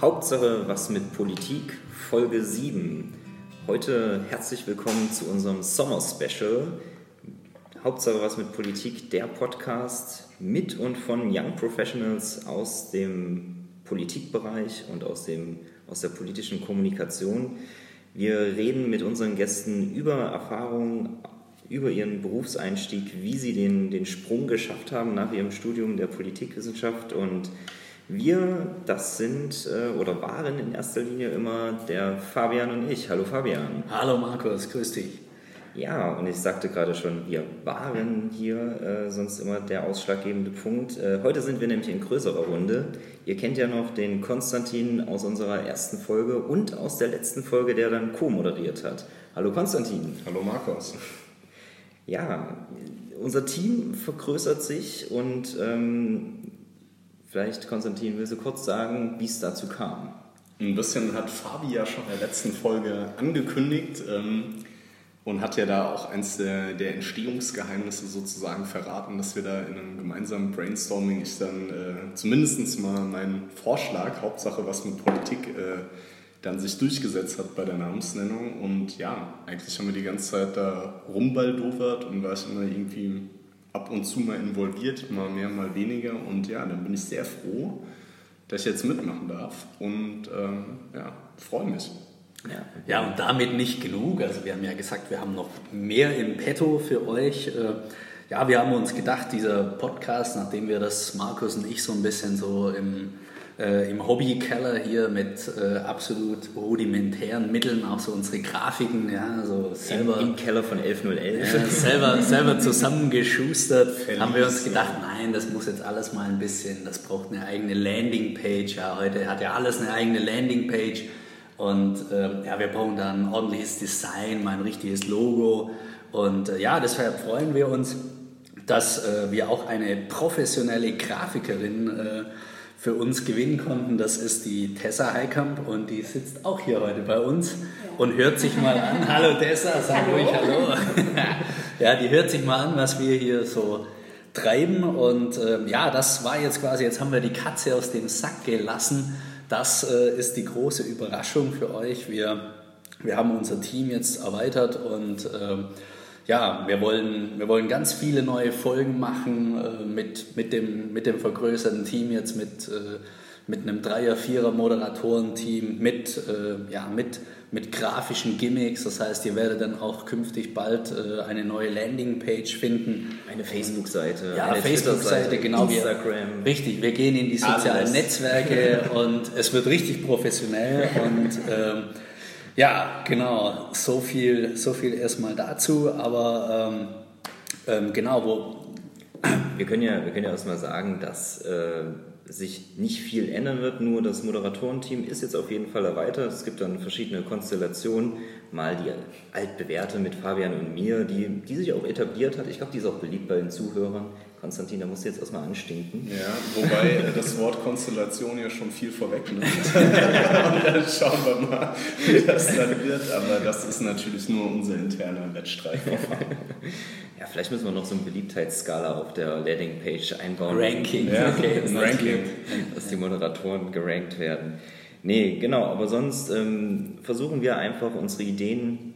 Hauptsache was mit Politik, Folge 7. Heute herzlich willkommen zu unserem Sommer-Special. Hauptsache was mit Politik, der Podcast mit und von Young Professionals aus dem Politikbereich und aus, dem, aus der politischen Kommunikation. Wir reden mit unseren Gästen über Erfahrungen, über ihren Berufseinstieg, wie sie den, den Sprung geschafft haben nach ihrem Studium der Politikwissenschaft und wir, das sind äh, oder waren in erster Linie immer der Fabian und ich. Hallo Fabian. Hallo Markus, grüß dich. Ja, und ich sagte gerade schon, wir waren hier äh, sonst immer der ausschlaggebende Punkt. Äh, heute sind wir nämlich in größerer Runde. Ihr kennt ja noch den Konstantin aus unserer ersten Folge und aus der letzten Folge, der dann co-moderiert hat. Hallo Konstantin. Hallo Markus. Ja, unser Team vergrößert sich und ähm, Vielleicht, Konstantin, willst du kurz sagen, wie es dazu kam? Ein bisschen hat Fabi ja schon in der letzten Folge angekündigt ähm, und hat ja da auch eins der, Entstehungsgeheimnisse sozusagen verraten, dass wir da in einem gemeinsamen Brainstorming ich dann äh, zumindest mal meinen Vorschlag, Hauptsache was mit Politik, äh, dann sich durchgesetzt hat bei der Namensnennung. Und ja, eigentlich haben wir die ganze Zeit da rumbaldowert und war ich immer irgendwie ab und zu mal involviert, mal mehr, mal weniger. Und ja, dann bin ich sehr froh, dass ich jetzt mitmachen darf und ähm, ja, freue mich. Ja. ja, und damit nicht genug. Also wir haben ja gesagt, wir haben noch mehr im Petto für euch. Äh, ja, wir haben uns gedacht, dieser Podcast, nachdem wir das, Markus und ich, so ein bisschen so im äh, im Hobbykeller hier mit äh, absolut rudimentären Mitteln, auch so unsere Grafiken, ja, so selber. Im, im Keller von 11011. Ja, selber, selber zusammengeschustert, Verlies, haben wir uns gedacht, nein, das muss jetzt alles mal ein bisschen, das braucht eine eigene Landingpage. Ja, heute hat ja alles eine eigene Landingpage. Und äh, ja, wir brauchen da ein ordentliches Design, mal ein richtiges Logo. Und äh, ja, deshalb freuen wir uns, dass äh, wir auch eine professionelle Grafikerin äh, für uns gewinnen konnten. Das ist die Tessa Heikamp und die sitzt auch hier heute bei uns und hört sich mal an. Hallo Tessa, sag hallo. ruhig Hallo. ja, die hört sich mal an, was wir hier so treiben und äh, ja, das war jetzt quasi, jetzt haben wir die Katze aus dem Sack gelassen. Das äh, ist die große Überraschung für euch. Wir, wir haben unser Team jetzt erweitert und äh, ja, wir wollen, wir wollen ganz viele neue Folgen machen äh, mit, mit, dem, mit dem vergrößerten Team jetzt, mit, äh, mit einem Dreier-, Vierer Moderatorenteam, mit, äh, ja, mit, mit grafischen Gimmicks. Das heißt, ihr werdet dann auch künftig bald äh, eine neue Landingpage finden. Eine Facebook-Seite. Ja, eine Facebook-Seite, genau. Instagram. Wir, richtig, wir gehen in die sozialen Alles. Netzwerke und es wird richtig professionell und ähm, ja, genau. So viel, so viel erstmal dazu. Aber ähm, ähm, genau, wo. Wir können ja, wir können ja erstmal sagen, dass äh, sich nicht viel ändern wird, nur das Moderatorenteam ist jetzt auf jeden Fall erweitert. Es gibt dann verschiedene Konstellationen. Mal die altbewährte mit Fabian und mir, die, die sich auch etabliert hat. Ich glaube, die ist auch beliebt bei den Zuhörern. Konstantin, da musst du jetzt erstmal anstinken. Ja, wobei äh, das Wort Konstellation ja schon viel vorwegnimmt. dann schauen wir mal, wie das dann wird. Aber das ist natürlich nur unser interner Wettstreitverfahren. ja, vielleicht müssen wir noch so eine Beliebtheitsskala auf der Landingpage einbauen. Ranking. Ja, okay, Ranking. Dass die Moderatoren gerankt werden. Nee, genau, aber sonst ähm, versuchen wir einfach unsere Ideen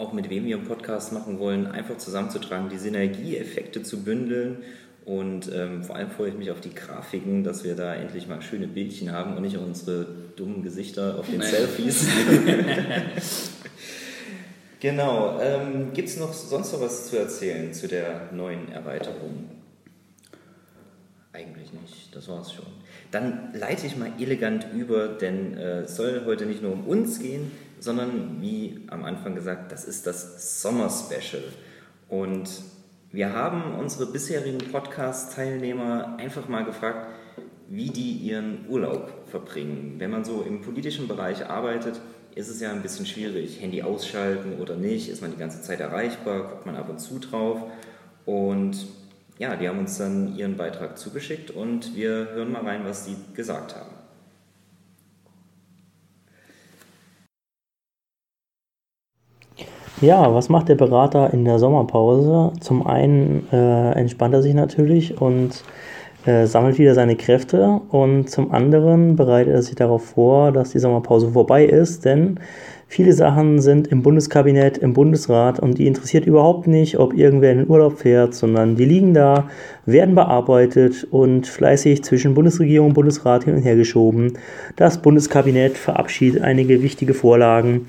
auch mit wem wir einen Podcast machen wollen, einfach zusammenzutragen, die Synergieeffekte zu bündeln. Und ähm, vor allem freue ich mich auf die Grafiken, dass wir da endlich mal schöne Bildchen haben und nicht unsere dummen Gesichter auf den Nein. Selfies. genau. Ähm, Gibt es noch sonst noch was zu erzählen zu der neuen Erweiterung? Eigentlich nicht, das war es schon. Dann leite ich mal elegant über, denn äh, es soll heute nicht nur um uns gehen, sondern wie am Anfang gesagt, das ist das Sommer-Special. Und wir haben unsere bisherigen Podcast-Teilnehmer einfach mal gefragt, wie die ihren Urlaub verbringen. Wenn man so im politischen Bereich arbeitet, ist es ja ein bisschen schwierig. Handy ausschalten oder nicht, ist man die ganze Zeit erreichbar, guckt man ab und zu drauf. Und ja, die haben uns dann ihren Beitrag zugeschickt und wir hören mal rein, was die gesagt haben. Ja, was macht der Berater in der Sommerpause? Zum einen äh, entspannt er sich natürlich und äh, sammelt wieder seine Kräfte und zum anderen bereitet er sich darauf vor, dass die Sommerpause vorbei ist, denn viele Sachen sind im Bundeskabinett, im Bundesrat und die interessiert überhaupt nicht, ob irgendwer in den Urlaub fährt, sondern die liegen da, werden bearbeitet und fleißig zwischen Bundesregierung und Bundesrat hin und her geschoben. Das Bundeskabinett verabschiedet einige wichtige Vorlagen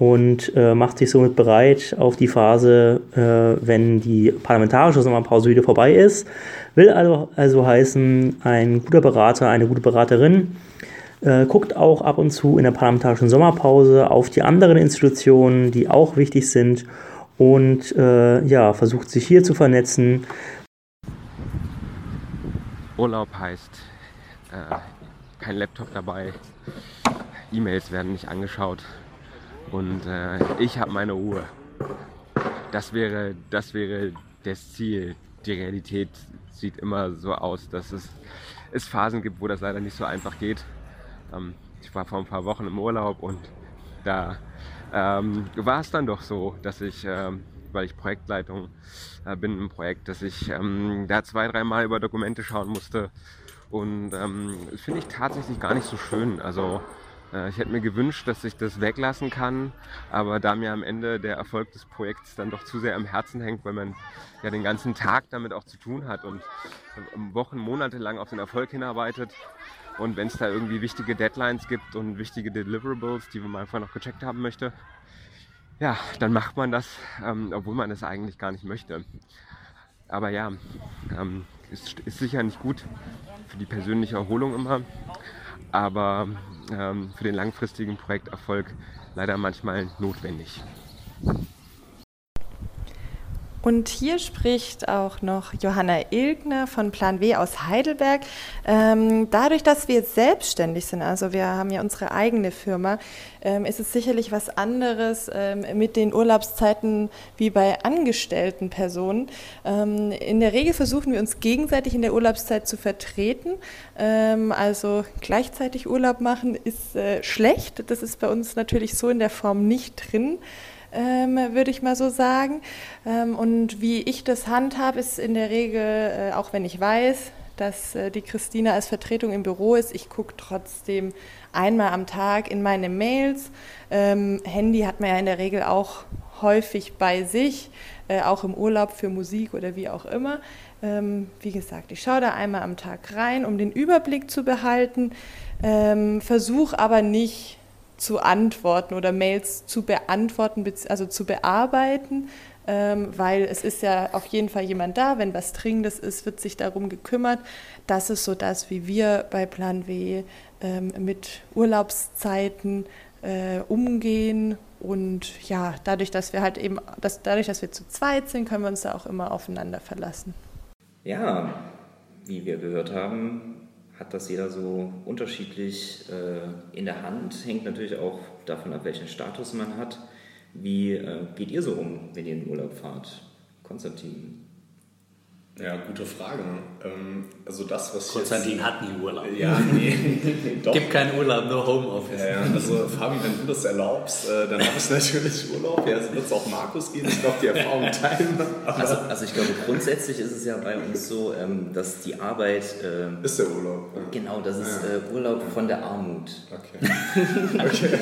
und äh, macht sich somit bereit auf die Phase, äh, wenn die parlamentarische Sommerpause wieder vorbei ist. Will also, also heißen, ein guter Berater, eine gute Beraterin äh, guckt auch ab und zu in der parlamentarischen Sommerpause auf die anderen Institutionen, die auch wichtig sind und äh, ja, versucht sich hier zu vernetzen. Urlaub heißt äh, kein Laptop dabei, E-Mails werden nicht angeschaut, und äh, ich habe meine Ruhe. Das wäre, das wäre das Ziel. Die Realität sieht immer so aus, dass es, es Phasen gibt, wo das leider nicht so einfach geht. Ähm, ich war vor ein paar Wochen im Urlaub und da ähm, war es dann doch so, dass ich, ähm, weil ich Projektleitung äh, bin im Projekt, dass ich ähm, da zwei, dreimal über Dokumente schauen musste. Und ähm, finde ich tatsächlich gar nicht so schön. Also ich hätte mir gewünscht, dass ich das weglassen kann, aber da mir am Ende der Erfolg des Projekts dann doch zu sehr am Herzen hängt, weil man ja den ganzen Tag damit auch zu tun hat und Wochen, Monate lang auf den Erfolg hinarbeitet. Und wenn es da irgendwie wichtige Deadlines gibt und wichtige Deliverables, die man einfach noch gecheckt haben möchte, ja, dann macht man das, ähm, obwohl man das eigentlich gar nicht möchte. Aber ja, ähm, ist, ist sicher nicht gut für die persönliche Erholung immer aber ähm, für den langfristigen Projekterfolg leider manchmal notwendig. Und hier spricht auch noch Johanna Ilgner von Plan W aus Heidelberg. Ähm, dadurch, dass wir selbstständig sind, also wir haben ja unsere eigene Firma, ähm, ist es sicherlich was anderes ähm, mit den Urlaubszeiten wie bei angestellten Personen. Ähm, in der Regel versuchen wir uns gegenseitig in der Urlaubszeit zu vertreten. Ähm, also gleichzeitig Urlaub machen ist äh, schlecht. Das ist bei uns natürlich so in der Form nicht drin ähm, würde ich mal so sagen. Ähm, und wie ich das handhabe, ist in der Regel, äh, auch wenn ich weiß, dass äh, die Christina als Vertretung im Büro ist, ich gucke trotzdem einmal am Tag in meine Mails. Ähm, Handy hat man ja in der Regel auch häufig bei sich, äh, auch im Urlaub für Musik oder wie auch immer. Ähm, wie gesagt, ich schaue da einmal am Tag rein, um den Überblick zu behalten, ähm, versuche aber nicht zu antworten oder Mails zu beantworten, also zu bearbeiten, ähm, weil es ist ja auf jeden Fall jemand da, wenn was Dringendes ist, wird sich darum gekümmert. Das ist so das, wie wir bei Plan W ähm, mit Urlaubszeiten äh, umgehen und ja, dadurch, dass wir halt eben, dass, dadurch, dass wir zu zweit sind, können wir uns da auch immer aufeinander verlassen. Ja, wie wir gehört haben, hat das jeder so unterschiedlich äh, in der Hand. Hängt natürlich auch davon ab, welchen Status man hat. Wie äh, geht ihr so um, wenn ihr in den Urlaub fahrt? Konstantin? Ja, gute Frage. Ähm, also das, was Konstantin jetzt, hat nie Urlaub. Ja, nee. doch. Gibt keinen Urlaub, nur Homeoffice. Ja, ja. Also Fabi, wenn du das erlaubst, äh, dann habe ich natürlich Urlaub. Ja, es wird es auch Markus gehen. Ich glaube, die Erfahrung teilen. Also, also, ich glaube, grundsätzlich ist es ja bei uns so, ähm, dass die Arbeit... Ähm, ist der Urlaub. Ja. Genau, das ist. Äh, Urlaub von der Armut. Okay. okay.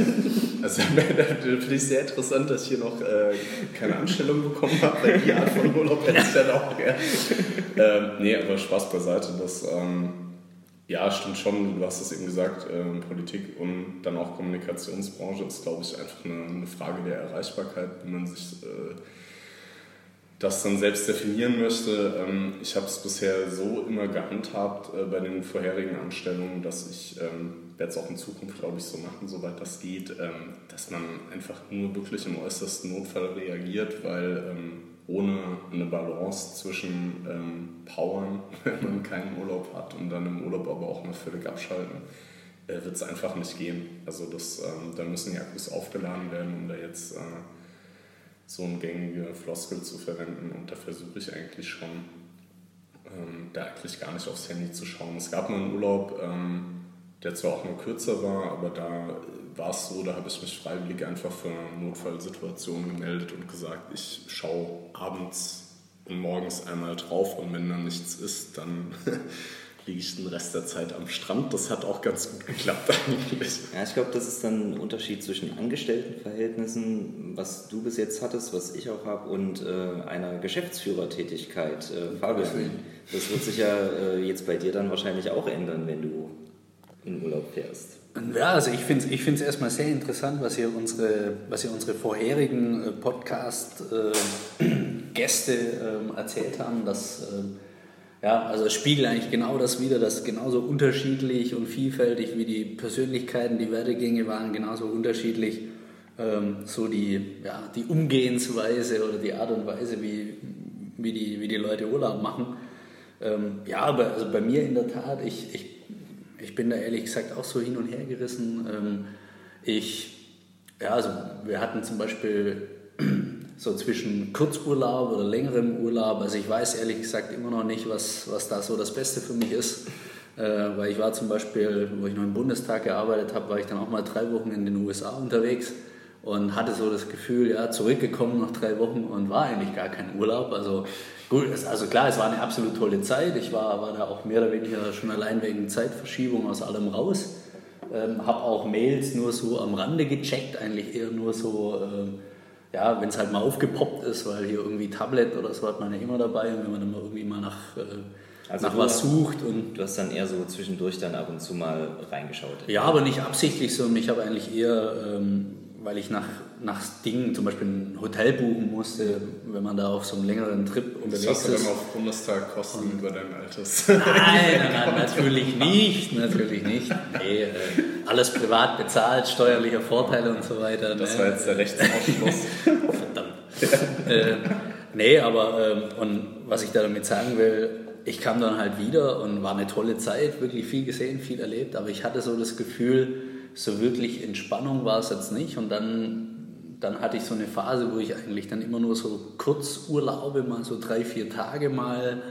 Also finde ich sehr interessant, dass ich hier noch äh, keine Anstellung bekommen habe, weil die Art von Urlaub hätte ich dann auch gerne ähm, nee, aber Spaß beiseite. Das, ähm, ja, stimmt schon. Du hast es eben gesagt, ähm, Politik und dann auch Kommunikationsbranche ist, glaube ich, einfach eine, eine, Frage der Erreichbarkeit, wie man sich äh, das dann selbst definieren möchte. Ähm, ich habe es bisher so immer gehandhabt äh, bei den vorherigen Anstellungen, dass ich ähm, werde es auch in Zukunft, glaube ich, so machen, soweit das geht, ähm, dass man einfach nur wirklich im äußersten Notfall reagiert, weil ähm, ohne eine Balance zwischen ähm, Powern, wenn man keinen Urlaub hat und dann im Urlaub aber auch mal völlig abschalten, äh, wird es einfach nicht gehen. Also das, ähm, da müssen die Akkus aufgeladen werden, um da jetzt äh, so eine gängige Floskel zu verwenden und da versuche ich eigentlich schon, ähm, da eigentlich gar nicht aufs Handy zu schauen. Es gab mal einen Urlaub, ähm, der zwar auch nur kürzer war, aber da war es so, da habe ich mich freiwillig einfach für Notfallsituationen gemeldet und gesagt, ich schaue abends und morgens einmal drauf und wenn dann nichts ist, dann liege ich den Rest der Zeit am Strand. Das hat auch ganz gut geklappt eigentlich. Ja, ich glaube, das ist dann ein Unterschied zwischen Angestelltenverhältnissen, was du bis jetzt hattest, was ich auch habe, und äh, einer Geschäftsführertätigkeit. Äh, Fabian, das wird sich ja äh, jetzt bei dir dann wahrscheinlich auch ändern, wenn du in Urlaub fährst. Ja, also ich finde es ich erstmal sehr interessant, was ihr unsere, was ihr unsere vorherigen äh, Podcast-Gäste ähm, erzählt haben, dass ähm, ja, also es spiegelt eigentlich genau das wieder, dass genauso unterschiedlich und vielfältig wie die Persönlichkeiten, die Werdegänge waren, genauso unterschiedlich ähm, so die, ja, die Umgehensweise oder die Art und Weise, wie, wie, die, wie die Leute Urlaub machen. Ähm, ja, aber also bei mir in der Tat, ich, ich, ich bin da ehrlich gesagt auch so hin und her gerissen. Ähm, ich, ja, also wir hatten zum Beispiel so zwischen Kurzurlaub oder längerem Urlaub. Also ich weiß ehrlich gesagt immer noch nicht, was, was da so das Beste für mich ist. Äh, weil ich war zum Beispiel, wo ich noch im Bundestag gearbeitet habe, war ich dann auch mal drei Wochen in den USA unterwegs und hatte so das Gefühl, ja, zurückgekommen nach drei Wochen und war eigentlich gar kein Urlaub. Also gut, also klar, es war eine absolut tolle Zeit. Ich war, war da auch mehr oder weniger schon allein wegen Zeitverschiebung aus allem raus. Ähm, habe auch Mails nur so am Rande gecheckt, eigentlich eher nur so... Ähm, ja, wenn es halt mal aufgepoppt ist, weil hier irgendwie Tablet oder so hat man ja immer dabei und wenn man dann mal irgendwie mal nach, äh, also nach was sucht. Und du hast dann eher so zwischendurch dann ab und zu mal reingeschaut. Ja, aber nicht absichtlich so. Ich habe eigentlich eher, ähm, weil ich nach, nach Dingen zum Beispiel ein Hotel buchen musste, wenn man da auf so einem längeren Trip unterwegs ist. Das hast du dann auf Bundestag Kosten über dein Alters. Nein, nein, nein, natürlich nicht, natürlich nicht. Nee, äh, alles privat bezahlt, steuerliche Vorteile und so weiter. Das ne? war jetzt der Rechtsausschluss. Verdammt. äh, nee, aber ähm, und was ich da damit sagen will, ich kam dann halt wieder und war eine tolle Zeit, wirklich viel gesehen, viel erlebt, aber ich hatte so das Gefühl, so wirklich Entspannung war es jetzt nicht. Und dann, dann hatte ich so eine Phase, wo ich eigentlich dann immer nur so Kurzurlaube, mal so drei, vier Tage mal,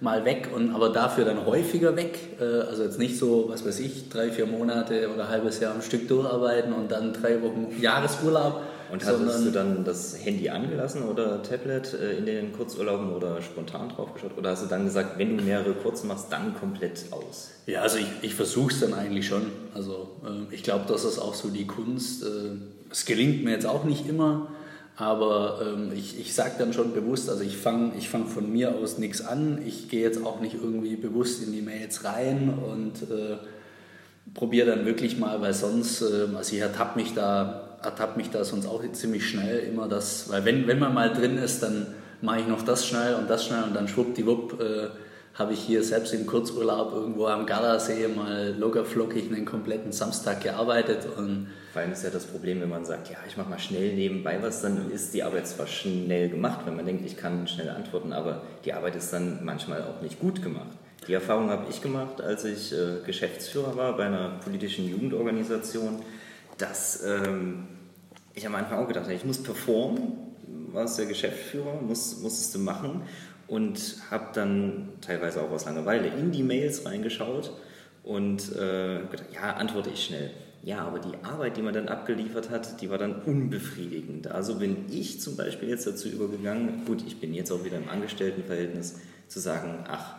mal weg und aber dafür dann häufiger weg. Äh, also jetzt nicht so, was weiß ich, drei, vier Monate oder ein halbes Jahr am Stück durcharbeiten und dann drei Wochen Jahresurlaub und hattest du dann das Handy angelassen oder Tablet äh, in den Kurzurlauben oder spontan draufgeschaut? Oder hast du dann gesagt, wenn du mehrere kurze machst, dann komplett aus? Ja, also ich, ich versuche es dann eigentlich schon. Also äh, ich glaube, das ist auch so die Kunst. Äh, es gelingt mir jetzt auch nicht immer, aber ähm, ich, ich sage dann schon bewusst, also ich fange ich fang von mir aus nichts an. Ich gehe jetzt auch nicht irgendwie bewusst in die Mails rein und äh, probiere dann wirklich mal, weil sonst, also ich ertappe mich da ertappt mich da sonst auch ziemlich schnell immer das, weil wenn, wenn man mal drin ist, dann mache ich noch das schnell und das schnell und dann schwuppdiwupp äh, habe ich hier selbst im Kurzurlaub irgendwo am Gardasee mal lockerflockig einen kompletten Samstag gearbeitet. Und Vor allem ist ja das Problem, wenn man sagt, ja, ich mache mal schnell nebenbei was, dann ist die Arbeit zwar schnell gemacht, wenn man denkt, ich kann schnell antworten, aber die Arbeit ist dann manchmal auch nicht gut gemacht. Die Erfahrung habe ich gemacht, als ich äh, Geschäftsführer war bei einer politischen Jugendorganisation dass ähm, ich am Anfang auch gedacht habe, ich muss performen, warst der Geschäftsführer, muss, musstest du machen und habe dann teilweise auch aus Langeweile in die Mails reingeschaut und äh, gedacht, ja, antworte ich schnell. Ja, aber die Arbeit, die man dann abgeliefert hat, die war dann unbefriedigend. Also bin ich zum Beispiel jetzt dazu übergegangen, gut, ich bin jetzt auch wieder im Angestelltenverhältnis, zu sagen, ach,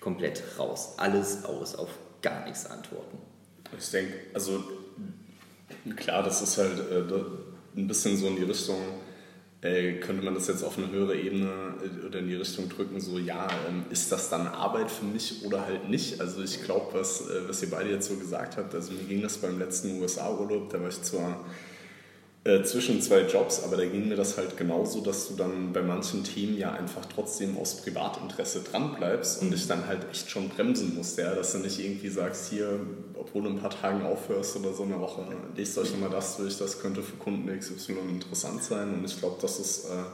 komplett raus, alles aus, auf gar nichts antworten. Ich denke, also Klar, das ist halt äh, ein bisschen so in die Richtung, äh, könnte man das jetzt auf eine höhere Ebene äh, oder in die Richtung drücken, so ja, ähm, ist das dann Arbeit für mich oder halt nicht? Also ich glaube, was, äh, was ihr beide jetzt so gesagt habt, also mir ging das beim letzten USA-Urlaub, da war ich zwar äh, zwischen zwei Jobs, aber da ging mir das halt genauso, dass du dann bei manchen Themen ja einfach trotzdem aus Privatinteresse dran bleibst und dich dann halt echt schon bremsen musst, ja, dass du nicht irgendwie sagst, hier, obwohl du ein paar Tagen aufhörst oder so eine Woche, lest euch immer das durch, das könnte für Kunden XY interessant sein. Und ich glaube, das ist, äh,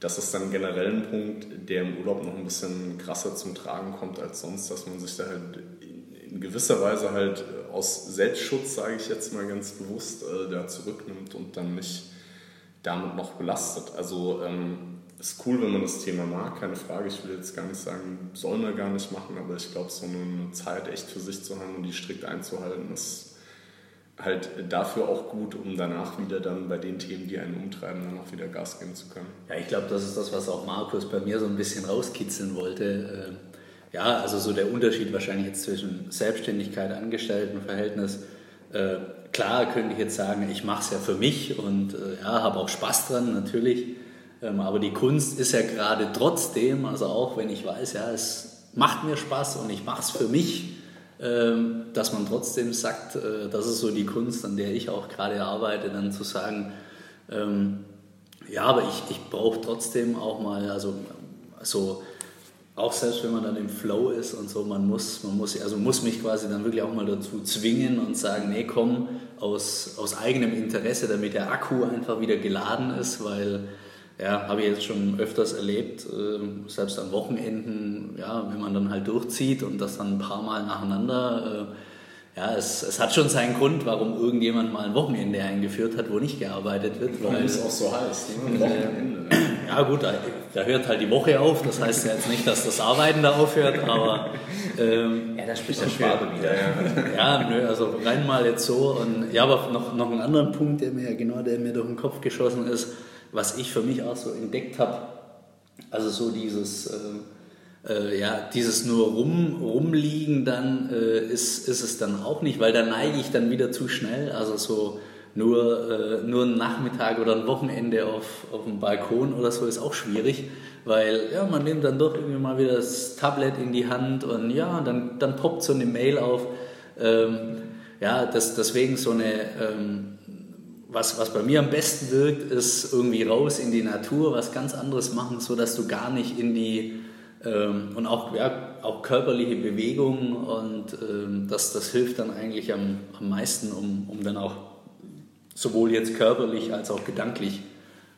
das ist dann generell ein Punkt, der im Urlaub noch ein bisschen krasser zum Tragen kommt als sonst, dass man sich da halt in gewisser Weise halt äh, aus Selbstschutz, sage ich jetzt mal ganz bewusst, äh, da zurücknimmt und dann nicht damit noch belastet. Also ähm, ist cool, wenn man das Thema mag, keine Frage. Ich will jetzt gar nicht sagen, soll man gar nicht machen, aber ich glaube, so eine Zeit echt für sich zu haben und die strikt einzuhalten, ist halt dafür auch gut, um danach wieder dann bei den Themen, die einen umtreiben, dann auch wieder Gas geben zu können. Ja, ich glaube, das ist das, was auch Markus bei mir so ein bisschen rauskitzeln wollte. Ja, also so der Unterschied wahrscheinlich jetzt zwischen Selbstständigkeit, Angestelltenverhältnis. Äh, klar könnte ich jetzt sagen, ich mache es ja für mich und äh, ja, habe auch Spaß dran, natürlich. Ähm, aber die Kunst ist ja gerade trotzdem, also auch wenn ich weiß, ja, es macht mir Spaß und ich mache es für mich, ähm, dass man trotzdem sagt, äh, das ist so die Kunst, an der ich auch gerade arbeite, dann zu sagen, ähm, ja, aber ich, ich brauche trotzdem auch mal, also so auch selbst wenn man dann im Flow ist und so, man muss, man muss, also muss mich quasi dann wirklich auch mal dazu zwingen und sagen, nee, komm, aus, aus eigenem Interesse, damit der Akku einfach wieder geladen ist, weil, ja, habe ich jetzt schon öfters erlebt, äh, selbst an Wochenenden, ja, wenn man dann halt durchzieht und das dann ein paar Mal nacheinander, äh, ja, es, es hat schon seinen Grund, warum irgendjemand mal ein Wochenende eingeführt hat, wo nicht gearbeitet wird. Warum es auch so heißt. Ne? Wochenende. Ja gut, da, da, hört halt die Woche auf. Das heißt ja jetzt nicht, dass das Arbeiten da aufhört, aber... Ähm, ja, da spricht der Schwabe wieder. Ja. ja, nö, also rein mal jetzt so. Und, ja, aber noch, noch einen anderen Punkt, der mir genau der mir durch den Kopf geschossen ist, was ich für mich auch so entdeckt habe, also so dieses... Äh, äh, ja, dieses nur rum, rumliegen dann äh, ist, ist es dann auch nicht, weil da neige ich dann wieder zu schnell. Also so nur, äh, nur ein Nachmittag oder ein Wochenende auf, auf dem Balkon oder so ist auch schwierig, weil ja, man nimmt dann doch irgendwie mal wieder das Tablet in die Hand und ja, dann, dann poppt so eine Mail auf. Ähm, ja, das, deswegen so eine, ähm, was, was bei mir am besten wirkt, ist irgendwie raus in die Natur, was ganz anderes machen, sodass du gar nicht in die ähm, und auch, ja, auch körperliche Bewegung und ähm, das, das hilft dann eigentlich am, am meisten, um, um dann auch sowohl jetzt körperlich als auch gedanklich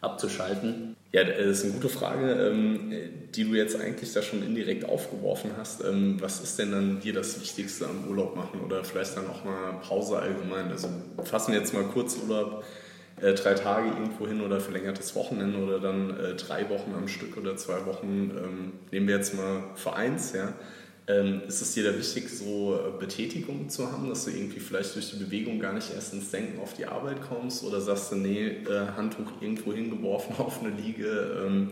abzuschalten. Ja, das ist eine gute Frage, ähm, die du jetzt eigentlich da schon indirekt aufgeworfen hast. Was ist denn dann dir das Wichtigste am Urlaub machen oder vielleicht dann auch mal Pause allgemein? Also fassen wir jetzt mal kurz Urlaub äh, drei Tage irgendwo hin oder verlängertes Wochenende oder dann äh, drei Wochen am Stück oder zwei Wochen, ähm, nehmen wir jetzt mal Vereins, ja, ähm, ist es dir da wichtig, so äh, Betätigung zu haben, dass du irgendwie vielleicht durch die Bewegung gar nicht erst ins Denken auf die Arbeit kommst oder sagst du, nee, äh, Handtuch irgendwo hingeworfen auf eine Liege, ähm,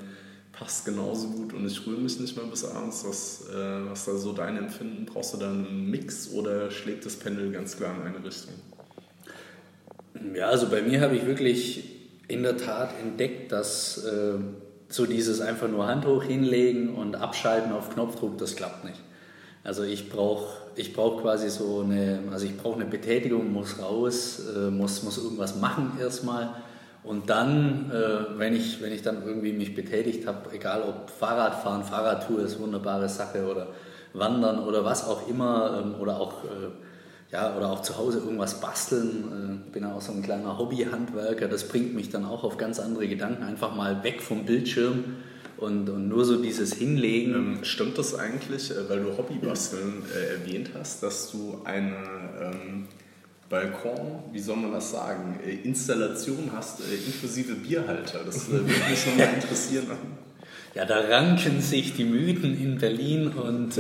passt genauso gut und ich rühre mich nicht mehr bis abends. Was, äh, was da so dein Empfinden? Brauchst du da einen Mix oder schlägt das Pendel ganz klar in eine Richtung? Ja, also bei mir habe ich wirklich in der Tat entdeckt, dass äh, so dieses einfach nur Hand hoch hinlegen und abschalten auf Knopfdruck, das klappt nicht. Also ich brauche ich brauch quasi so eine, also ich brauche eine Betätigung, muss raus, äh, muss, muss irgendwas machen erstmal. Und dann, äh, wenn, ich, wenn ich dann irgendwie mich betätigt habe, egal ob Fahrradfahren, Fahrradtour ist wunderbare Sache oder Wandern oder was auch immer, ähm, oder auch äh, ja, oder auch zu Hause irgendwas basteln. Äh, bin auch so ein kleiner Hobbyhandwerker. Das bringt mich dann auch auf ganz andere Gedanken. Einfach mal weg vom Bildschirm und, und nur so dieses Hinlegen. Ähm, stimmt das eigentlich, äh, weil du Hobbybasteln äh, erwähnt hast, dass du eine ähm, Balkon, wie soll man das sagen, äh, Installation hast, äh, inklusive Bierhalter? Das äh, würde mich nochmal interessieren. Ja, da ranken sich die Mythen in Berlin und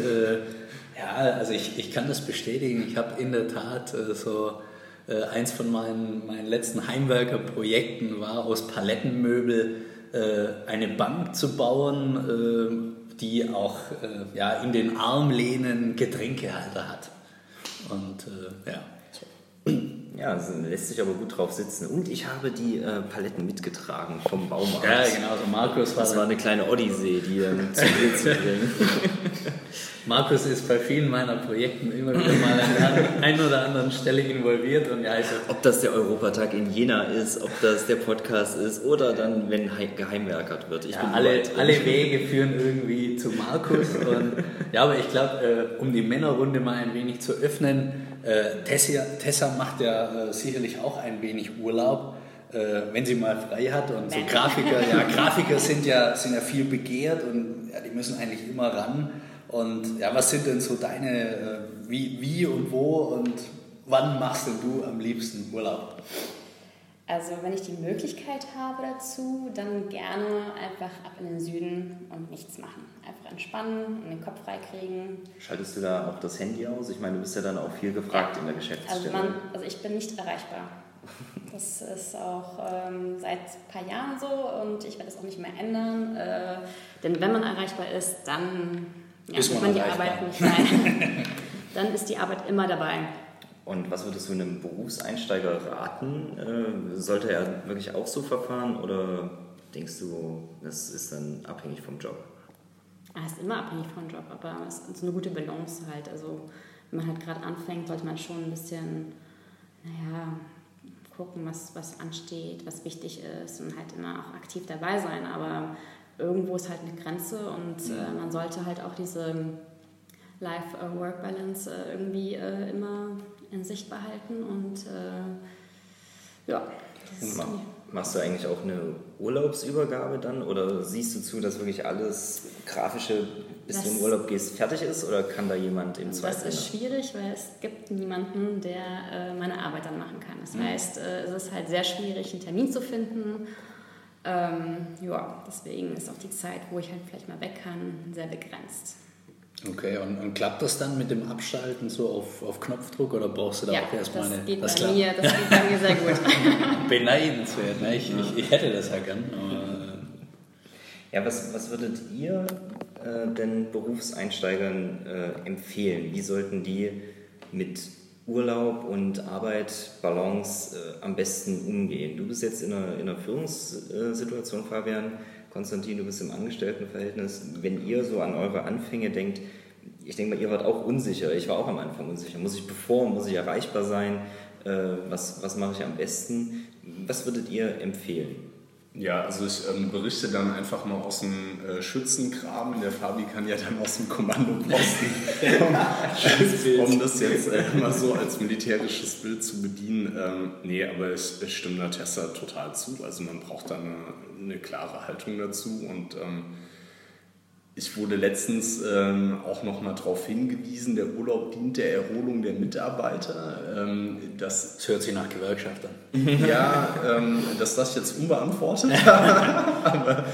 ja, also ich, ich kann das bestätigen. Ich habe in der Tat äh, so äh, eins von meinen, meinen letzten Heimwerkerprojekten war aus Palettenmöbel äh, eine Bank zu bauen, äh, die auch äh, ja, in den Armlehnen Getränkehalter hat. Und äh, ja. Ja, lässt sich aber gut drauf sitzen. Und ich habe die äh, Paletten mitgetragen vom Baumarkt. Ja, genau. Also Markus war das war eine kleine Odyssee, die ähm, zu mir zu bringen. Markus ist bei vielen meiner Projekten immer wieder mal an einer oder anderen Stelle involviert. Und ja, also ob das der Europatag in Jena ist, ob das der Podcast ist oder dann, wenn geheimwerkert wird. Ich ja, alle, alle Wege führen irgendwie zu Markus. Und, ja, aber ich glaube, äh, um die Männerrunde mal ein wenig zu öffnen, äh, Tessa, Tessa macht ja äh, sicherlich auch ein wenig Urlaub äh, wenn sie mal frei hat. Und so Grafiker, ja, Grafiker sind ja, sind ja viel begehrt und ja, die müssen eigentlich immer ran. Und ja, was sind denn so deine, äh, wie, wie und wo und wann machst denn du am liebsten Urlaub? Also wenn ich die Möglichkeit habe dazu, dann gerne einfach ab in den Süden und nichts machen. Einfach entspannen und den Kopf freikriegen. Schaltest du da auch das Handy aus? Ich meine, du bist ja dann auch viel gefragt ja. in der Geschäftsstelle. Also, man, also ich bin nicht erreichbar. Das ist auch ähm, seit ein paar Jahren so und ich werde es auch nicht mehr ändern. Äh, denn wenn man erreichbar ist, dann Ja, ist man, die Arbeit nicht rein. dann ist die Arbeit immer dabei. Und was würdest du einem Berufseinsteiger raten? Äh, sollte er wirklich auch so verfahren oder denkst du, das ist dann abhängig vom Job? Es ist immer abhängig vom Job, aber es ist eine gute Balance halt. Also wenn man halt gerade anfängt, sollte man schon ein bisschen, naja, gucken, was, was ansteht, was wichtig ist und halt immer auch aktiv dabei sein. Aber irgendwo ist halt eine Grenze und äh, man sollte halt auch diese Life-Work-Balance äh, irgendwie äh, immer in Sicht behalten und äh, ja. Machst du eigentlich auch eine Urlaubsübergabe dann oder siehst du zu, dass wirklich alles grafische, bis das, du in Urlaub gehst, fertig ist oder kann da jemand im Zweifel? Das ist schwierig, weil es gibt niemanden, der äh, meine Arbeit dann machen kann. Das mhm. heißt, äh, es ist halt sehr schwierig, einen Termin zu finden. Ähm, ja, deswegen ist auch die Zeit, wo ich halt vielleicht mal weg kann, sehr begrenzt. Okay, und, und, klappt das dann mit dem Abschalten so auf, auf Knopfdruck oder brauchst du da ja, auch erstmal eine... Geht das, bei mir, das geht bei mir sehr gut. Beneidenswert, ne? ich, ich, ich, hätte das ja gern. Äh. ja, was, was würdet ihr äh, denn Berufseinsteigern äh, empfehlen? Wie sollten die mit Urlaub und Arbeit, Balance äh, am besten umgehen? Du bist jetzt in einer, in einer Führungssituation, Fabian Konstantin, du bist im Angestelltenverhältnis. Wenn ihr so an eure Anfänge denkt, ich denke mal, ihr wart auch unsicher. Ich war auch am Anfang unsicher. Muss ich performen? Muss ich erreichbar sein? Äh, was, was mache ich am besten? Was würdet ihr empfehlen? Ja, also ich ähm, berichte dann einfach mal aus dem äh, Schützengraben. Der Fabi kann ja dann aus dem Kommandoposten, um das jetzt äh, mal so als militärisches Bild zu bedienen. Ähm, nee, aber ich, ich stimme da Tessa total zu. Also man braucht da eine, eine klare Haltung dazu und ähm, ich wurde letztens ähm, auch noch mal darauf hingewiesen, der Urlaub dient der Erholung der Mitarbeiter. Ähm, das, das hört sich nach Gewerkschaft an. ja, ähm, dass das jetzt unbeantwortet. Aber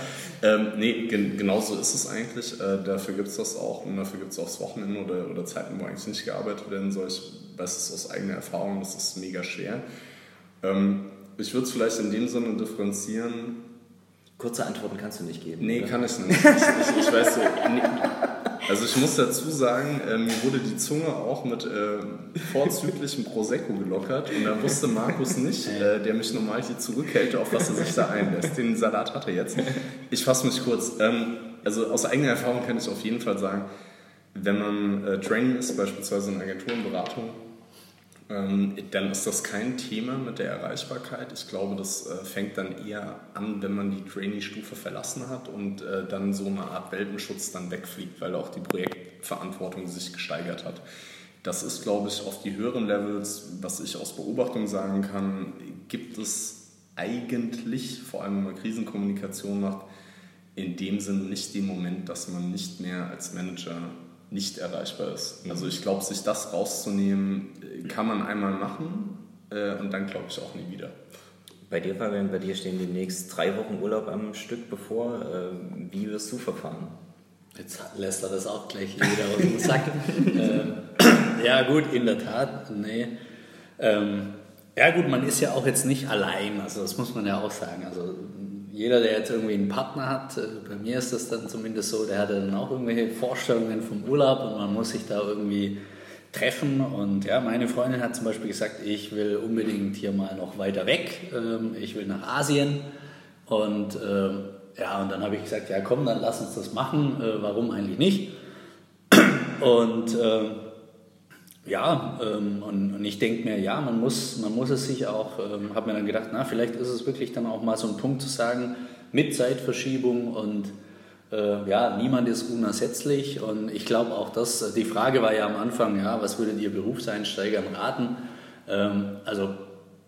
ähm, nee, gen genau so ist es eigentlich. Äh, dafür gibt es das auch und dafür gibt es auch das Wochenende oder, oder Zeiten, wo eigentlich nicht gearbeitet werden soll. Ich weiß es aus eigener Erfahrung, das ist mega schwer. Ähm, ich würde es vielleicht in dem Sinne differenzieren, Kurze Antworten kannst du nicht geben. Nee, oder? kann ich nicht. Ich, ich, ich weiß so, nee. Also ich muss dazu sagen, äh, mir wurde die Zunge auch mit äh, vorzüglichem Prosecco gelockert und da wusste Markus nicht, äh, der mich normal hier zurückhält, auf was er sich da einlässt. Den Salat hat er jetzt. Ich fasse mich kurz. Ähm, also aus eigener Erfahrung kann ich auf jeden Fall sagen, wenn man äh, Training ist, beispielsweise in Agenturenberatung, dann ist das kein Thema mit der Erreichbarkeit. Ich glaube, das äh, fängt dann eher an, wenn man die Trainee-Stufe verlassen hat und äh, dann so eine Art Welpenschutz dann wegfliegt, weil auch die Projektverantwortung sich gesteigert hat. Das ist, glaube ich, auf die höheren Levels, was ich aus Beobachtung sagen kann, gibt es eigentlich, vor allem wenn man Krisenkommunikation macht, in dem Sinn nicht den Moment, dass man nicht mehr als Manager nicht erreichbar ist. Also ich glaube, sich das rauszunehmen, kann man einmal machen äh, und dann glaube ich auch nie wieder. Bei dir, Fabian, bei dir stehen demnächst drei Wochen Urlaub am Stück bevor. Äh, wie wirst du verfahren? Jetzt lässt er das auch gleich wieder aus dem Sack. äh, ja gut, in der Tat, nee. Ähm, ja gut, man ist ja auch jetzt nicht allein, also das muss man ja auch sagen. Also jeder, der jetzt irgendwie einen Partner hat, äh, bei mir ist das dann zumindest so, der hat dann auch irgendwelche Vorstellungen vom Urlaub und man muss sich da irgendwie treffen. Und ja, meine Freundin hat zum Beispiel gesagt, ich will unbedingt hier mal noch weiter weg, ähm, ich will nach Asien. Und ähm, ja, und dann habe ich gesagt, ja komm, dann lass uns das machen, äh, warum eigentlich nicht? Und ähm, ja, ähm, und, und, ich denke mir, ja, man muss, man muss es sich auch, ähm, habe mir dann gedacht, na, vielleicht ist es wirklich dann auch mal so ein Punkt zu sagen, mit Zeitverschiebung und äh, ja, niemand ist unersetzlich. Und ich glaube auch, dass die Frage war ja am Anfang, ja, was würdet ihr Berufseinsteigern raten? Ähm, also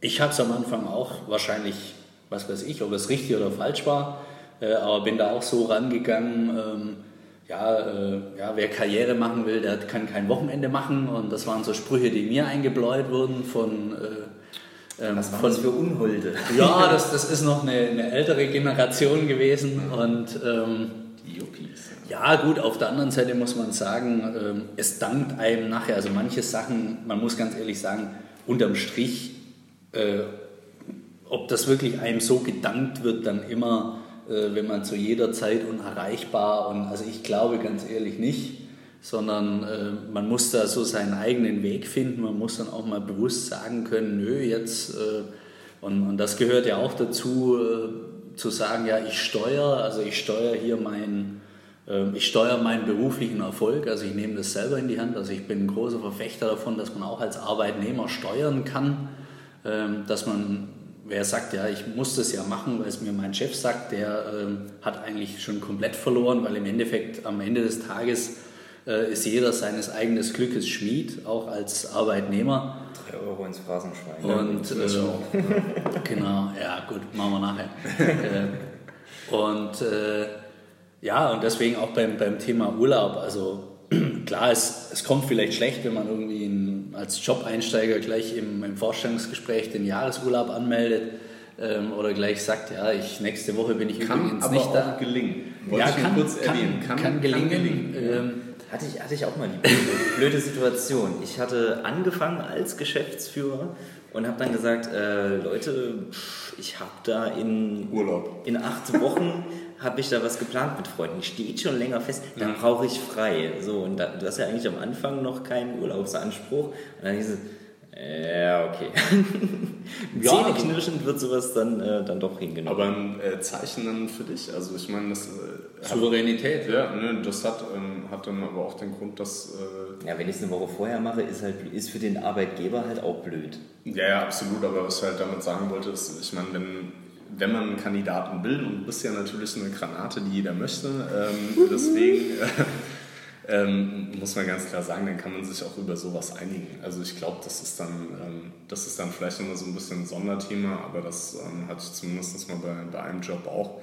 ich habe es am Anfang auch wahrscheinlich, was weiß ich, ob es richtig oder falsch war, äh, aber bin da auch so rangegangen, ähm, ja, äh, ja, wer Karriere machen will, der kann kein Wochenende machen. Und das waren so Sprüche, die mir eingebläut wurden von. Äh, ähm, Was waren von, das für Unholde? Ja, das, das ist noch eine, eine ältere Generation gewesen. Und, ähm, die Yuppies. Ja, gut, auf der anderen Seite muss man sagen, ähm, es dankt einem nachher. Also manche Sachen, man muss ganz ehrlich sagen, unterm Strich, äh, ob das wirklich einem so gedankt wird, dann immer wenn man zu jeder Zeit unerreichbar und also ich glaube ganz ehrlich nicht. sondern äh, man muss da so seinen eigenen Weg finden. Man muss dann auch mal bewusst sagen können, nö, jetzt, äh, und, und, das gehört ja auch dazu, äh, zu sagen, ja, ich steuere, also ich steuere hier mein, äh, ich steuere meinen beruflichen Erfolg, also ich nehme das selber in die Hand. Also ich bin ein großer Verfechter davon, dass man auch als Arbeitnehmer steuern kann, ähm, dass man wer sagt, ja, ich muss das ja machen, weil es mir mein Chef sagt, der ähm, hat eigentlich schon komplett verloren, weil im Endeffekt am Ende des Tages äh, ist jeder seines eigenen Glückes Schmied, auch als Arbeitnehmer. Drei Euro ins Phrasenschwein. Und äh, genau, ja gut, machen wir nachher. Äh, und ja, und deswegen auch beim, beim Thema Urlaub, also klar, es, es kommt vielleicht schlecht, wenn man irgendwie in, als Job-Einsteiger gleich im, im Vorstellungsgespräch den Jahresurlaub anmeldet ähm, oder gleich sagt, ja, ich nächste Woche bin ich kann übrigens aber nicht auch da. gelingen. Ja, kann, kurz kann, erwähnen. Kann, kann, gelingen. Kann gelingen. Ähm, hatte ich, hatte ich auch mal die blöde, blöde Situation. Ich hatte angefangen als Geschäftsführer und habe dann gesagt, äh, Leute, ich habe da in, Urlaub. in acht Wochen habe ich da was geplant mit Freunden. Steht schon länger fest, dann brauche ich frei. So, und da, du hast ja eigentlich am Anfang noch keinen Urlaubsanspruch. Und dann hieß es, ja, okay. ja, Zähneknirschend wird sowas dann, äh, dann doch hingenommen. Aber ein äh, Zeichen dann für dich, also ich meine, das... Äh, Souveränität. Hat, ja, ne, das hat, ähm, hat dann aber auch den Grund, dass... Äh, ja, wenn ich es eine Woche vorher mache, ist, halt, ist für den Arbeitgeber halt auch blöd. Ja, ja, absolut, aber was ich halt damit sagen wollte, ist, ich meine, wenn, wenn man einen Kandidaten will, und du bist ja natürlich eine Granate, die jeder möchte, ähm, deswegen... ähm, muss man ganz klar sagen, dann kann man sich auch über sowas einigen. Also ich glaube, das ist dann, ähm, das ist dann vielleicht immer so ein bisschen ein Sonderthema, aber das ähm, hatte ich zumindest mal bei, bei einem Job auch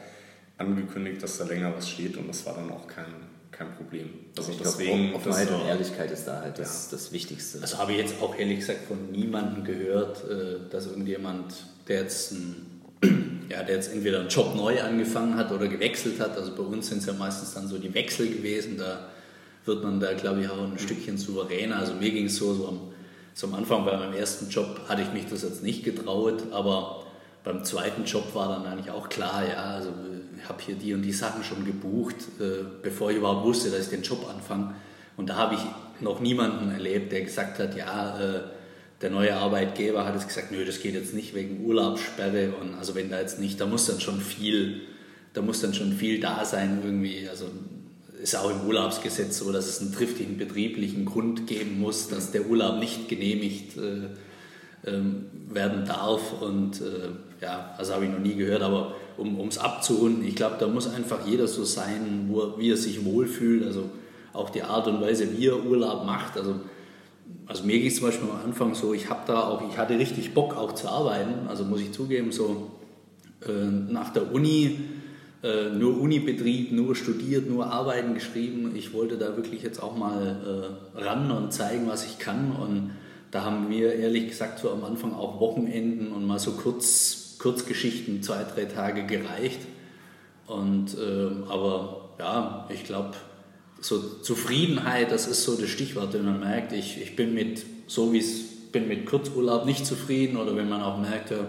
angekündigt, dass da länger was steht und das war dann auch kein, kein Problem. Also ich deswegen. Glaub, Offenheit und Ehrlichkeit ist da halt das, ja. das Wichtigste. Also habe ich jetzt auch ehrlich gesagt von niemandem gehört, äh, dass irgendjemand, der jetzt ein ja, der jetzt entweder einen Job neu angefangen hat oder gewechselt hat. Also bei uns sind es ja meistens dann so die Wechsel gewesen. Da wird man da, glaube ich, auch ein Stückchen souveräner. Also mir ging es so, so am, so am Anfang bei meinem ersten Job hatte ich mich das jetzt nicht getraut, aber beim zweiten Job war dann eigentlich auch klar, ja, also ich habe hier die und die Sachen schon gebucht, äh, bevor ich überhaupt wusste, dass ich den Job anfange. Und da habe ich noch niemanden erlebt, der gesagt hat, ja, äh, der neue Arbeitgeber hat es gesagt, nö, das geht jetzt nicht wegen Urlaubssperre und also wenn da jetzt nicht, da muss dann schon viel, da muss dann schon viel da sein irgendwie, also ist auch im Urlaubsgesetz so, dass es einen triftigen betrieblichen Grund geben muss, dass der Urlaub nicht genehmigt äh, ähm, werden darf. Und äh, ja, also habe ich noch nie gehört, aber um es abzurunden, ich glaube, da muss einfach jeder so sein, wo wie er sich wohlfühlt. Also auch die Art und Weise, wie er Urlaub macht. Also, also mir ging es zum Beispiel am Anfang so, ich habe da auch, ich hatte richtig Bock auch zu arbeiten. Also muss ich zugeben, so äh, nach der Uni äh, nur Unibetrieb, nur studiert, nur Arbeiten geschrieben. Ich wollte da wirklich jetzt auch mal äh, ran und zeigen, was ich kann. Und da haben mir ehrlich gesagt so am Anfang auch Wochenenden und mal so kurz, Kurzgeschichten, zwei, drei Tage gereicht. Und, äh, aber ja, ich glaube, so Zufriedenheit, das ist so das Stichwort, wenn man merkt, ich, ich bin mit, so wie es bin mit Kurzurlaub nicht zufrieden oder wenn man auch merkt, ja,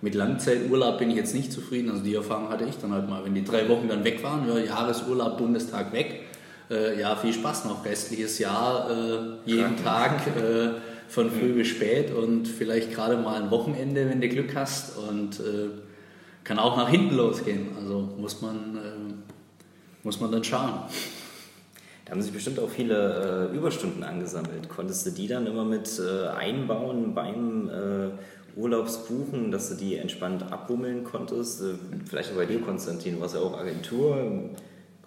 mit Langzeiturlaub bin ich jetzt nicht zufrieden. Also die Erfahrung hatte ich dann halt mal. Wenn die drei Wochen dann weg waren, ja, Jahresurlaub, Bundestag weg, äh, ja, viel Spaß noch. Restliches Jahr, äh, jeden Tag äh, von früh bis spät und vielleicht gerade mal ein Wochenende, wenn du Glück hast. Und äh, kann auch nach hinten losgehen. Also muss man, äh, muss man dann schauen. Haben sich bestimmt auch viele äh, Überstunden angesammelt. Konntest du die dann immer mit einbauen beim Urlaubsbuchen, dass du die entspannt abbummeln konntest. Äh, vielleicht auch bei dir, Konstantin, du warst ja auch Agentur.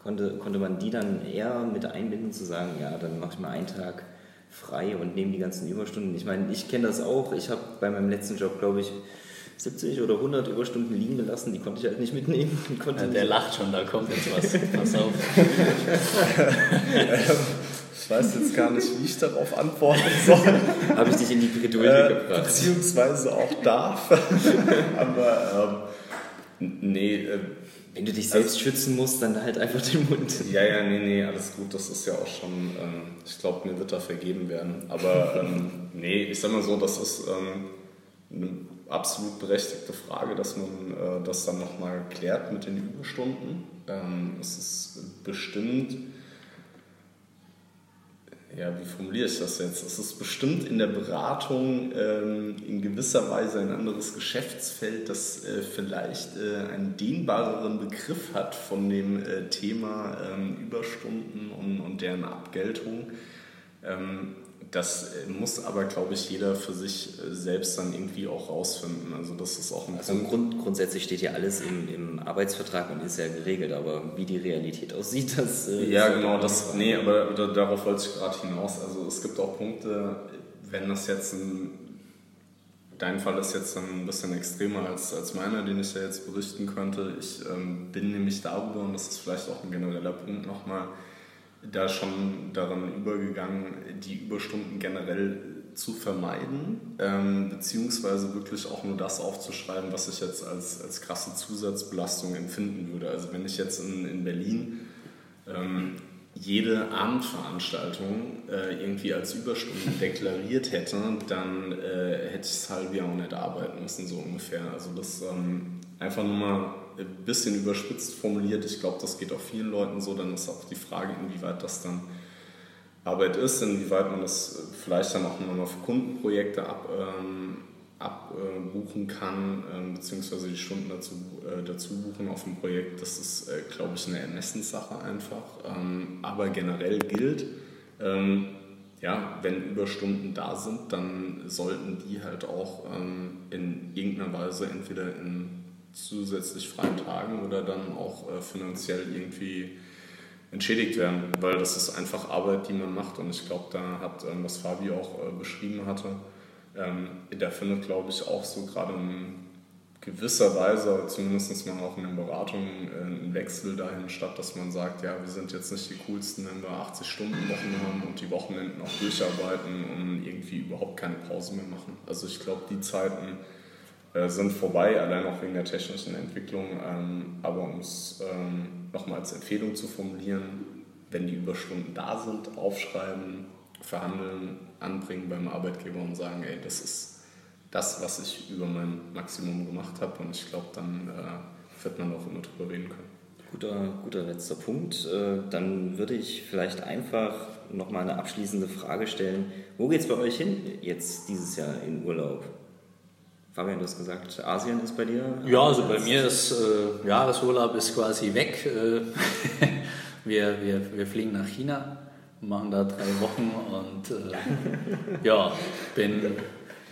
Konnte, konnte man die dann eher mit einbinden, zu sagen, ja, dann mache ich mal einen Tag frei und nehme die ganzen Überstunden. Ich meine, ich kenne das auch. Ich habe bei meinem letzten Job, glaube ich, 70 oder 100 Überstunden liegen gelassen, die konnte ich halt nicht mitnehmen. Ja, der lacht schon, da kommt jetzt was. Pass auf. Ich weiß jetzt gar nicht, wie ich darauf antworten soll. Habe ich dich in die Bredouille äh, gebracht? Beziehungsweise auch darf. Aber ähm, nee. Äh, Wenn du dich selbst also, schützen musst, dann halt einfach den Mund. Ja, ja, nee, nee, alles gut. Das ist ja auch schon, ähm, ich glaube, mir wird da vergeben werden. Aber ähm, nee, ich sag mal so, das ist ähm, eine absolut berechtigte Frage, dass man äh, das dann nochmal klärt mit den Überstunden. Ähm, es ist bestimmt ja, wie formuliere ich das jetzt? Es ist bestimmt in der Beratung ähm, in gewisser Weise ein anderes Geschäftsfeld, das äh, vielleicht äh, einen dehnbareren Begriff hat von dem äh, Thema ähm, Überstunden und, und, deren Abgeltung. Das äh, muss aber, glaube ich, jeder für sich äh, selbst dann irgendwie auch rausfinden. Also das ist auch ein also Grund, grundsätzlich steht ja alles im, im, Arbeitsvertrag und ist ja geregelt, aber wie die Realität aussieht, das äh, Ja, genau, das, nee, aber darauf wollte ich gerade hinaus. Also es gibt auch Punkte, wenn das jetzt ein Dein Fall ist jetzt ein bisschen extremer als, als meiner, den ich ja jetzt berichten könnte. Ich ähm, bin nämlich darüber, und das ist vielleicht auch ein genereller Punkt nochmal, da schon daran übergegangen, die Überstunden generell zu vermeiden, ähm, beziehungsweise wirklich auch nur das aufzuschreiben, was ich jetzt als, als krasse Zusatzbelastung empfinden würde. Also wenn ich jetzt in, in Berlin ähm, jede Abendveranstaltung äh, irgendwie als Überstunden deklariert hätte, dann äh, hätte ich das halbe Jahr auch nicht arbeiten müssen, so ungefähr. Also das ähm, einfach nur mal ein bisschen überspitzt formuliert. Ich glaube, das geht auch vielen Leuten so. Dann ist auch die Frage, inwieweit das dann Arbeit ist, inwieweit man das vielleicht dann auch nochmal für Kundenprojekte ab, ähm, abbuchen kann, ähm, beziehungsweise die Stunden dazu, äh, dazu buchen auf dem Projekt. Das ist, äh, glaube ich, eine Ermessenssache einfach. Ähm, aber generell gilt, ähm, ja, wenn Überstunden da sind, dann sollten die halt auch ähm, in irgendeiner Weise entweder in zusätzlich freien Tagen oder dann auch äh, finanziell irgendwie entschädigt werden, weil das ist einfach Arbeit, die man macht und ich glaube, da hat, ähm, was Fabi auch äh, beschrieben hatte, ähm, da findet, glaube ich, auch so gerade in gewisser Weise, zumindest mal auch in den Beratungen, äh, ein Wechsel dahin statt, dass man sagt, ja, wir sind jetzt nicht die coolsten, wenn wir 80 Stunden Wochen haben und die Wochenenden auch durcharbeiten und irgendwie überhaupt keine Pause mehr machen. Also ich glaube, die Zeiten sind vorbei, allein auch wegen der technischen Entwicklung. Ähm, aber um es ähm, nochmal als Empfehlung zu formulieren, wenn die Überstunden da sind, aufschreiben, verhandeln, anbringen beim Arbeitgeber und sagen, ey, das ist das, was ich über mein Maximum gemacht habe. Und ich glaube, dann äh, wird man auch immer drüber reden können. Guter, guter letzter Punkt. Äh, dann würde ich vielleicht einfach nochmal eine abschließende Frage stellen. Wo geht es bei euch hin jetzt dieses Jahr in Urlaub? Fabian, du hast gesagt, Asien ist bei dir? Ja, also bei mir ist äh, Jahresurlaub ist quasi weg. Äh, wir, wir, wir fliegen nach China, machen da drei Wochen und äh, ja, bin,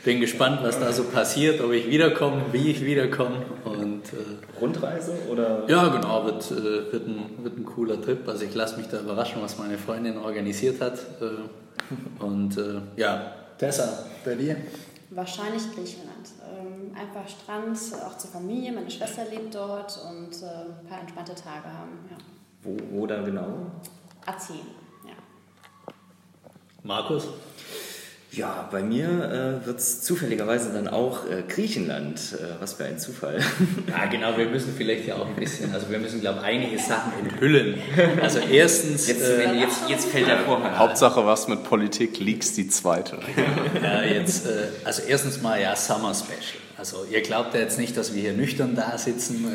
bin gespannt, was da so passiert, ob ich wiederkomme, wie ich wiederkomme. Und, äh, Rundreise oder? Ja, genau, wird, äh, wird, ein, wird ein cooler Trip. Also ich lasse mich da überraschen, was meine Freundin organisiert hat. Äh, und äh, ja, Tessa, bei dir? Wahrscheinlich Griechenland. Ähm, einfach Strand, auch zur Familie. Meine Schwester lebt dort und äh, ein paar entspannte Tage haben. Ja. Wo, wo dann genau? Athen, ja. Markus? Ja, bei mir äh, wird es zufälligerweise dann auch äh, Griechenland. Äh, was für ein Zufall. Ja, genau, wir müssen vielleicht ja auch ein bisschen, also wir müssen, glaube ich, einige Sachen enthüllen. Also erstens... Jetzt, äh, jetzt, jetzt fällt der Vorhang. Hauptsache was mit Politik, Leaks die zweite. Ja, jetzt, äh, also erstens mal ja Summer Special. Also ihr glaubt ja jetzt nicht, dass wir hier nüchtern da sitzen.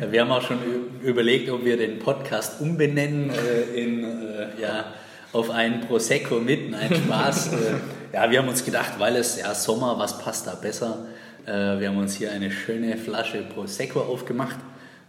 Äh, wir haben auch schon überlegt, ob wir den Podcast umbenennen in, ja auf einen Prosecco mit. Nein, Spaß. Äh, ja, wir haben uns gedacht, weil es ja Sommer, was passt da besser? Äh, wir haben uns hier eine schöne Flasche Prosecco aufgemacht.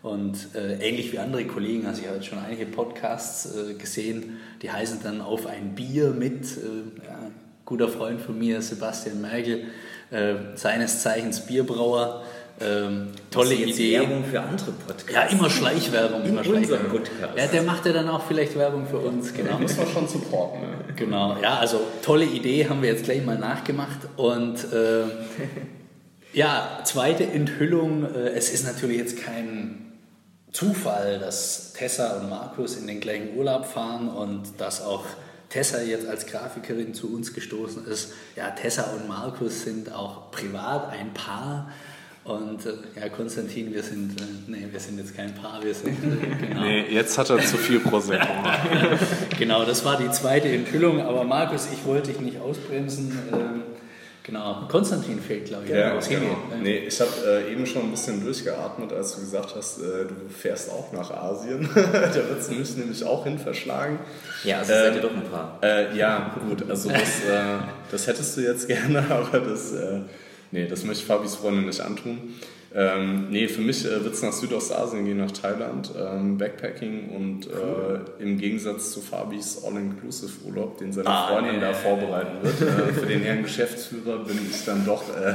Und äh, ähnlich wie andere Kollegen, also ich habe jetzt schon einige Podcasts äh, gesehen, die heißen dann auf ein Bier mit. Äh, ja, guter Freund von mir, Sebastian Merkel, äh, seines Zeichens Bierbrauer, ähm, tolle Idee. Werbung für andere Podcasts. Ja, immer Schleichwerbung. In immer Schleichwerbung. Podcast. Ja, der macht ja dann auch vielleicht Werbung für uns. Genau. Müssen wir schon supporten. Ne? Genau, ja, also tolle Idee, haben wir jetzt gleich mal nachgemacht. Und äh, ja, zweite Enthüllung. Äh, es ist natürlich jetzt kein Zufall, dass Tessa und Markus in den gleichen Urlaub fahren und dass auch Tessa jetzt als Grafikerin zu uns gestoßen ist. Ja, Tessa und Markus sind auch privat ein Paar. Und äh, ja, Konstantin, wir sind, äh, nee, wir sind jetzt kein Paar, wir sind, äh, genau. Nee, jetzt hat er zu viel Prosecco. genau, das war die zweite Enthüllung, aber Markus, ich wollte dich nicht ausbremsen. Ähm, Genau, Konstantin fehlt, glaube ich. Ja, genau. Nee, ich habe äh, eben schon ein bisschen durchgeatmet, als du gesagt hast, äh, du fährst auch nach Asien. da wird es mich nämlich auch hin verschlagen. Ja, also Ähm, seid ihr doch ein paar. Äh, ja, gut, also das, äh, das hättest du jetzt gerne, aber das, äh, nee, das möchte Fabis Freundin nicht antun. Ähm, nee, für mich äh, wird es nach Südostasien gehen, nach Thailand, ähm, Backpacking und äh, im Gegensatz zu Fabis All-Inclusive-Urlaub, den seine Ah, Freundin nee. da vorbereiten wird, äh, für den Herrn Geschäftsführer bin ich dann doch. Äh,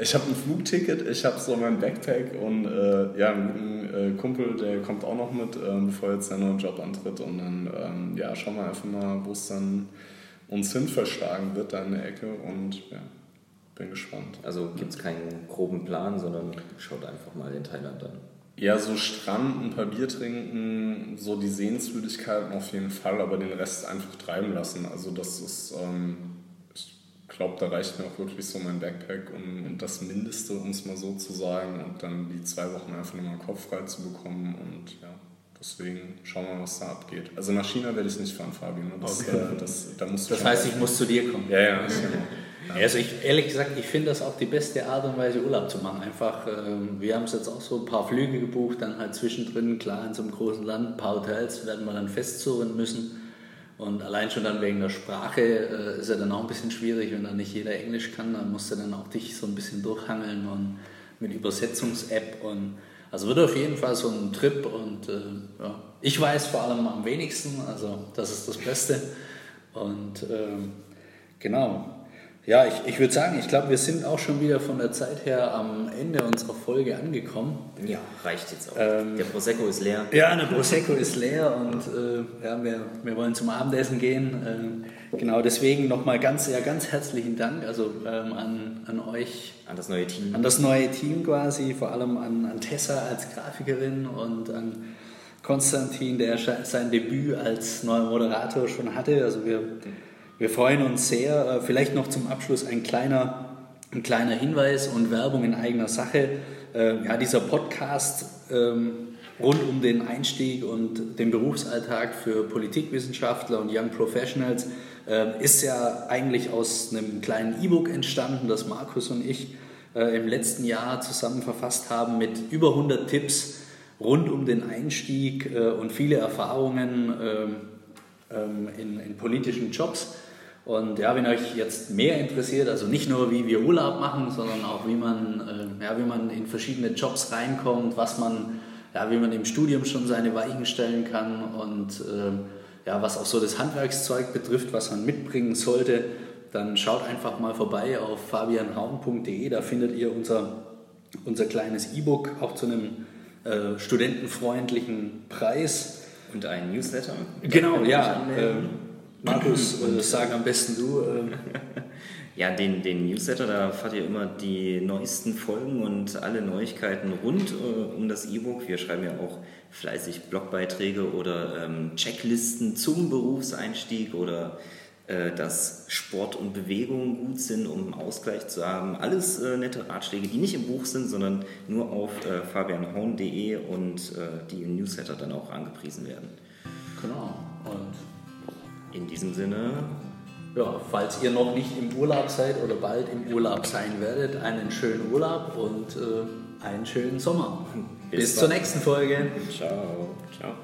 ich habe ein Flugticket, ich habe so mein Backpack und äh, ja, einen guten äh, Kumpel, der kommt auch noch mit, ähm, bevor jetzt sein neuer Job antritt. Und dann ähm, ja, schauen wir einfach mal, wo es dann uns hin verschlagen wird, da in der Ecke. Und ja, bin gespannt. Also gibt es keinen groben Plan, sondern schaut einfach mal in Thailand an. Ja, so Strand, ein paar Bier trinken, so die Sehenswürdigkeiten auf jeden Fall, aber den Rest einfach treiben lassen. Also das ist, ähm, ich glaube, da reicht mir auch wirklich so mein Backpack und, und das Mindeste, um es mal so zu sagen, und dann die zwei Wochen einfach nochmal Kopf frei zu bekommen und ja. Deswegen schauen wir mal, was da abgeht. Also nach China werde ich nicht fahren, Fabian. ne? Das, Okay. äh, das, da musst du Das heißt, ich muss zu dir kommen. Ja, ja. ja. Also ich, ehrlich gesagt, ich finde das auch die beste Art und Weise, Urlaub zu machen. Einfach, ähm, wir haben es jetzt auch so ein paar Flüge gebucht, dann halt zwischendrin, klar, in so einem großen Land, ein paar Hotels werden wir dann festzurren müssen. Und allein schon dann wegen der Sprache äh, ist ja dann auch ein bisschen schwierig, wenn dann nicht jeder Englisch kann, dann musst du dann auch dich so ein bisschen durchhangeln und mit Übersetzungs-App und also wird auf jeden Fall so ein Trip und äh, ja. ich weiß vor allem am wenigsten, also das ist das Beste. Und ähm, genau. Ja, ich, ich würde sagen, ich glaube, wir sind auch schon wieder von der Zeit her am Ende unserer Folge angekommen. Ja, reicht jetzt auch. Ähm, Der Prosecco ist leer. Ja, der Prosecco ist leer und äh, ja, wir, wir wollen zum Abendessen gehen. Ähm, genau, deswegen nochmal ganz, ja, ganz herzlichen Dank also, ähm, an, an euch, An das neue Team. an das neue Team quasi, vor allem an, an Tessa als Grafikerin und an Konstantin, der sein Debüt als neuer Moderator schon hatte. Also wir, wir freuen uns sehr. Äh, Vielleicht noch zum Abschluss ein kleiner, ein kleiner Hinweis und Werbung in eigener Sache. Äh, Ja, dieser Podcast ähm, rund um den Einstieg und den Berufsalltag für Politikwissenschaftler und Young Professionals äh, ist ja eigentlich aus einem kleinen E-Book entstanden, das Markus und ich äh, im letzten Jahr zusammen verfasst haben mit über 100 Tipps rund um den Einstieg äh, und viele Erfahrungen ähm, ähm, in, in politischen Jobs. Und ja, wenn euch jetzt mehr interessiert, also nicht nur wie wir Urlaub machen, sondern auch wie man, äh, ja, wie man in verschiedene Jobs reinkommt, was man, ja, wie man im Studium schon seine Weichen stellen kann und ähm, ja, was auch so das Handwerkszeug betrifft, was man mitbringen sollte, dann schaut einfach mal vorbei auf fabianhauen.de, da findet ihr unser, unser kleines E-Book auch zu einem äh, studentenfreundlichen Preis. Und ein Newsletter. Genau, ja. Markus, äh, sag am besten du. ähm, Ja, den, den Newsletter, da erfahrt ihr immer die neuesten Folgen und alle Neuigkeiten rund äh, um das E-Book. Wir schreiben ja auch fleißig Blogbeiträge oder ähm, Checklisten zum Berufseinstieg oder äh, dass Sport und Bewegung gut sind, um einen Ausgleich zu haben. Alles äh, nette Ratschläge, die nicht im Buch sind, sondern nur auf äh, fabianhaun.de und äh, die im Newsletter dann auch angepriesen werden. genau. Und In diesem Sinne, ja, falls ihr noch nicht im Urlaub seid oder bald im Urlaub sein werdet, einen schönen Urlaub und äh, einen schönen Sommer. Bis Bis zur nächsten Folge. ciao. Ciao.